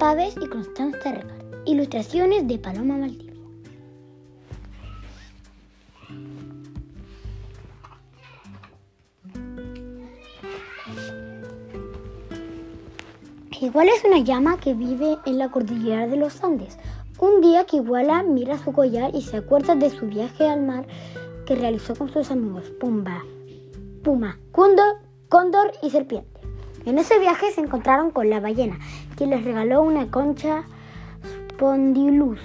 Pávez y Constanza Regal. Ilustraciones de Paloma Maldivia. Igual es una llama que vive en la cordillera de los Andes. Un día que Iguala mira su collar y se acuerda de su viaje al mar que realizó con sus amigos Pumba, Puma, Cóndor, Cóndor y Serpiente. En ese viaje se encontraron con la ballena, quien les regaló una concha spondylus,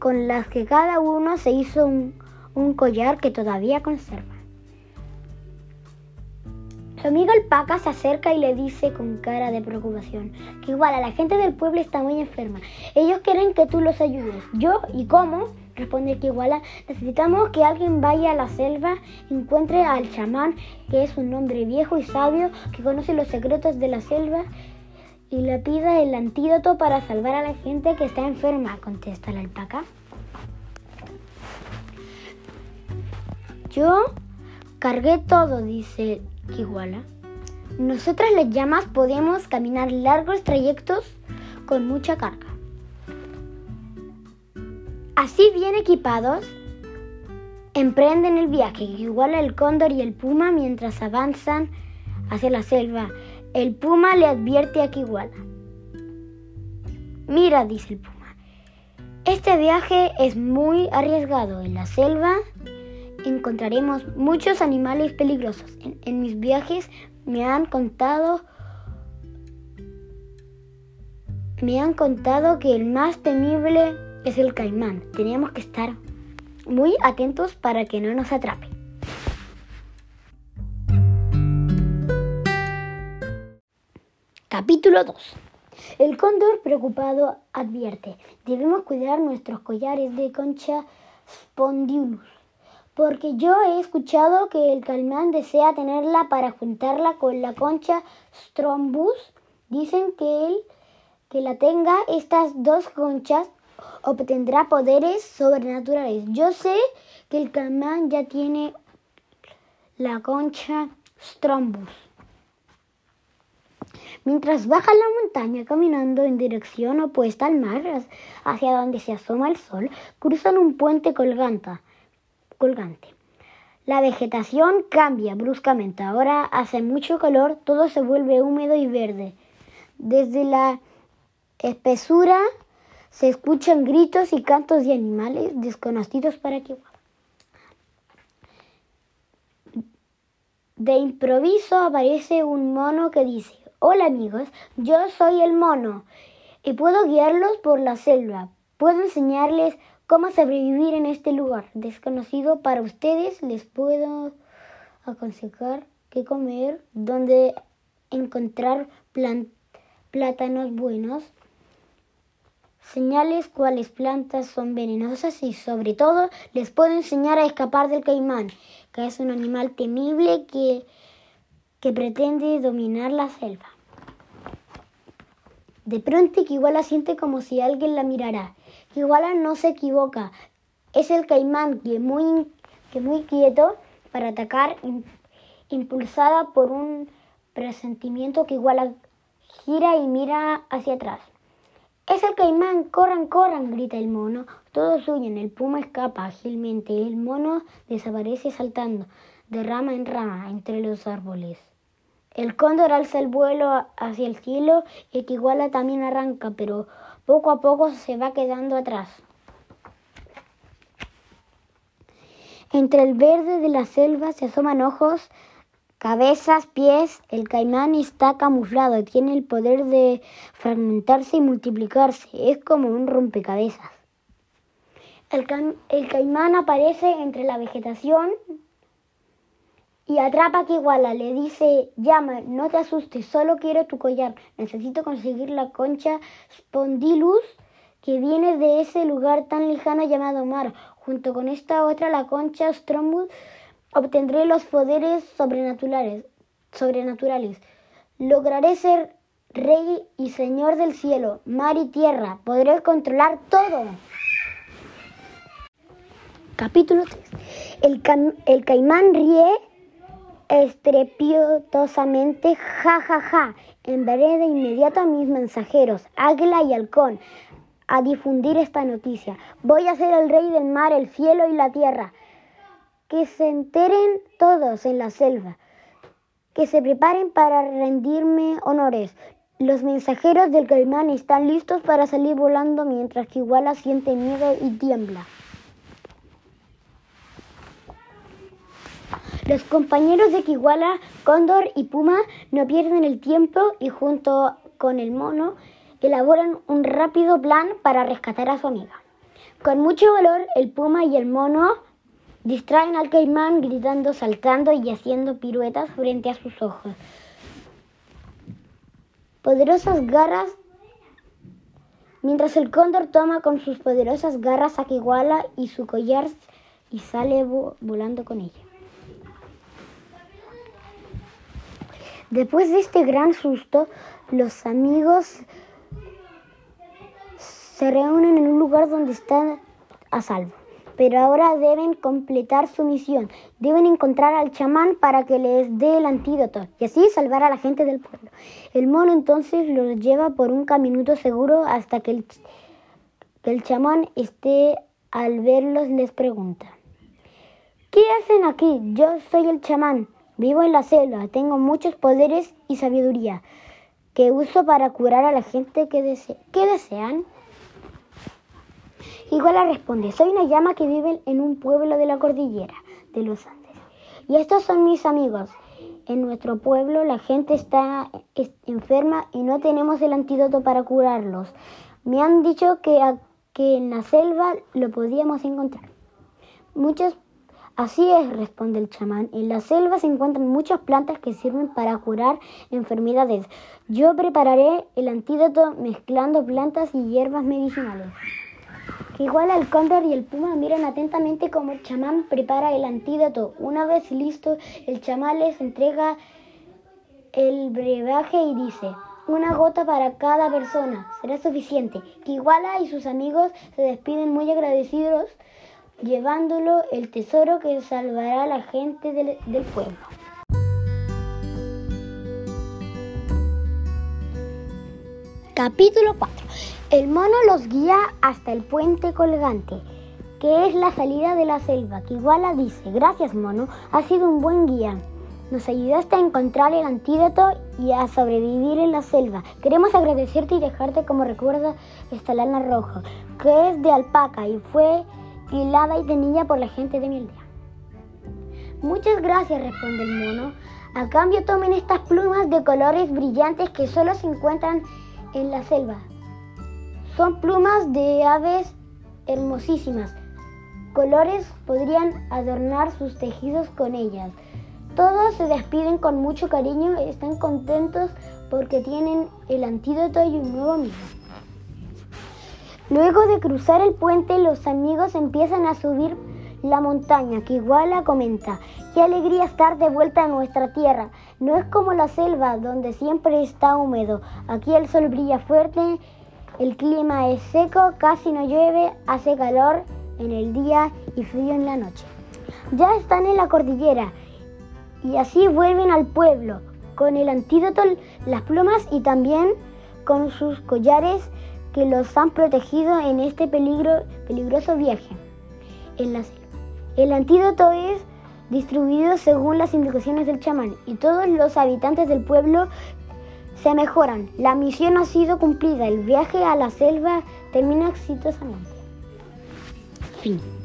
con las que cada uno se hizo un, collar que todavía conserva. Su amigo alpaca se acerca y le dice con cara de preocupación que igual la gente del pueblo está muy enferma. Ellos quieren que tú los ayudes. ¿Yo? ¿Y cómo? Responde iguala. Necesitamos que alguien vaya a la selva, encuentre al chamán, que es un hombre viejo y sabio que conoce los secretos de la selva, y le pida el antídoto para salvar a la gente que está enferma, contesta la alpaca. Yo cargué todo, dice Iguala. Nosotras las llamas podemos caminar largos trayectos con mucha carga. Así bien equipados, emprenden el viaje, igual el cóndor y el puma mientras avanzan hacia la selva. El puma le advierte a Kiwala. Mira, dice el puma, este viaje es muy arriesgado. En la selva encontraremos muchos animales peligrosos. En, en, mis viajes me han contado me han contado que el más temible es el caimán. Tenemos que estar muy atentos para que no nos atrape. Capítulo 2. El cóndor preocupado advierte, debemos cuidar nuestros collares de concha spondylus porque yo he escuchado que el caimán desea tenerla para juntarla con la concha Strombus. Dicen que él que la tenga estas dos conchas obtendrá poderes sobrenaturales. Yo sé que el caimán ya tiene la concha Strombus. Mientras baja la montaña caminando en dirección opuesta al mar, hacia donde se asoma el sol, cruzan un puente colgante colgante. La vegetación cambia bruscamente. Ahora hace mucho calor, todo se vuelve húmedo y verde. Desde la espesura se escuchan gritos y cantos de animales desconocidos para que De improviso aparece un mono que dice, Hola amigos, yo soy el mono y puedo guiarlos por la selva. Puedo enseñarles cómo sobrevivir en este lugar desconocido para ustedes. Les puedo aconsejar qué comer, dónde encontrar plátanos buenos, señales cuáles plantas son venenosas y sobre todo les puedo enseñar a escapar del caimán, que es un animal temible que, que pretende dominar la selva. De pronto Kiwala siente como si alguien la mirara. Kiwala no se equivoca. Es el caimán que muy, que muy quieto para atacar, impulsada por un presentimiento que Iguala gira y mira hacia atrás. Es el caimán, corran, corran, grita el mono. Todos huyen, el puma escapa ágilmente, el mono desaparece saltando de rama en rama entre los árboles. El cóndor alza el vuelo hacia el cielo y Kiguala también arranca, pero poco a poco se va quedando atrás. Entre el verde de la selva se asoman ojos, cabezas, pies. El caimán está camuflado, tiene el poder de fragmentarse y multiplicarse. Es como un rompecabezas. El, caimán aparece entre la vegetación y atrapa a Kiwala. Le dice, llama, no te asustes, solo quiero tu collar. Necesito conseguir la concha Spondylus que viene de ese lugar tan lejano llamado mar. Junto con esta otra, la concha Strombus, obtendré los poderes sobrenaturales. sobrenaturales. Lograré ser rey y señor del cielo, mar y tierra. Podré controlar todo. Capítulo 3. El, el caimán ríe estrepitosamente, ja, ja, ja. Enviaré de inmediato a mis mensajeros, Águila y Halcón, a difundir esta noticia. Voy a ser el rey del mar, el cielo y la tierra. Que se enteren todos en la selva. Que se preparen para rendirme honores. Los mensajeros del caimán están listos para salir volando mientras que Iguala siente miedo y tiembla. Los compañeros de Kiguala, Cóndor y Puma no pierden el tiempo y junto con el mono elaboran un rápido plan para rescatar a su amiga. Con mucho valor, el Puma y el mono distraen al caimán gritando, saltando y haciendo piruetas frente a sus ojos. Poderosas garras Mientras el cóndor toma con sus poderosas garras a Kiguala y su collar y sale volando con ella. Después de este gran susto, los amigos se reúnen en un lugar donde están a salvo. Pero ahora deben completar su misión. Deben encontrar al chamán para que les dé el antídoto y así salvar a la gente del pueblo. El mono entonces los lleva por un caminito seguro hasta que el, que el chamán esté al verlos les pregunta. ¿Qué hacen aquí? Yo soy el chamán. Vivo en la selva, tengo muchos poderes y sabiduría que uso para curar a la gente que, desea. ¿Qué desean. Iguala responde, soy una llama que vive en un pueblo de la cordillera de los Andes. Y estos son mis amigos. En nuestro pueblo la gente está enferma y no tenemos el antídoto para curarlos. Me han dicho que, en la selva lo podíamos encontrar. Muchas Así es, responde el chamán. En la selva se encuentran muchas plantas que sirven para curar enfermedades. Yo prepararé el antídoto mezclando plantas y hierbas medicinales. Igual el cóndor y el puma miran atentamente cómo el chamán prepara el antídoto. Una vez listo, el chamán les entrega el brebaje y dice, una gota para cada persona será suficiente. Iguala y sus amigos se despiden muy agradecidos llevándolo el tesoro que salvará a la gente del, pueblo. Capítulo 4. El mono los guía hasta el puente colgante, que es la salida de la selva. Que Iguala dice, gracias mono, has sido un buen guía. Nos ayudaste a encontrar el antídoto y a sobrevivir en la selva. Queremos agradecerte y dejarte como recuerdo esta lana roja, que es de alpaca y fue hilada y tenilla por la gente de mi aldea. Muchas gracias, responde el mono. A cambio tomen estas plumas de colores brillantes que solo se encuentran en la selva. Son plumas de aves hermosísimas. Colores podrían adornar sus tejidos con ellas. Todos se despiden con mucho cariño, están contentos porque tienen el antídoto y un nuevo amigo. Luego de cruzar el puente, los amigos empiezan a subir la montaña, que Iguala comenta, qué alegría estar de vuelta en nuestra tierra. No es como la selva, donde siempre está húmedo. Aquí el sol brilla fuerte, el clima es seco, casi no llueve, hace calor en el día y frío en la noche. Ya están en la cordillera y así vuelven al pueblo, con el antídoto, las plumas y también con sus collares que los han protegido en este peligro, peligroso viaje en la selva. El antídoto es distribuido según las indicaciones del chamán y todos los habitantes del pueblo se mejoran. La misión ha sido cumplida. El viaje a la selva termina exitosamente. Fin.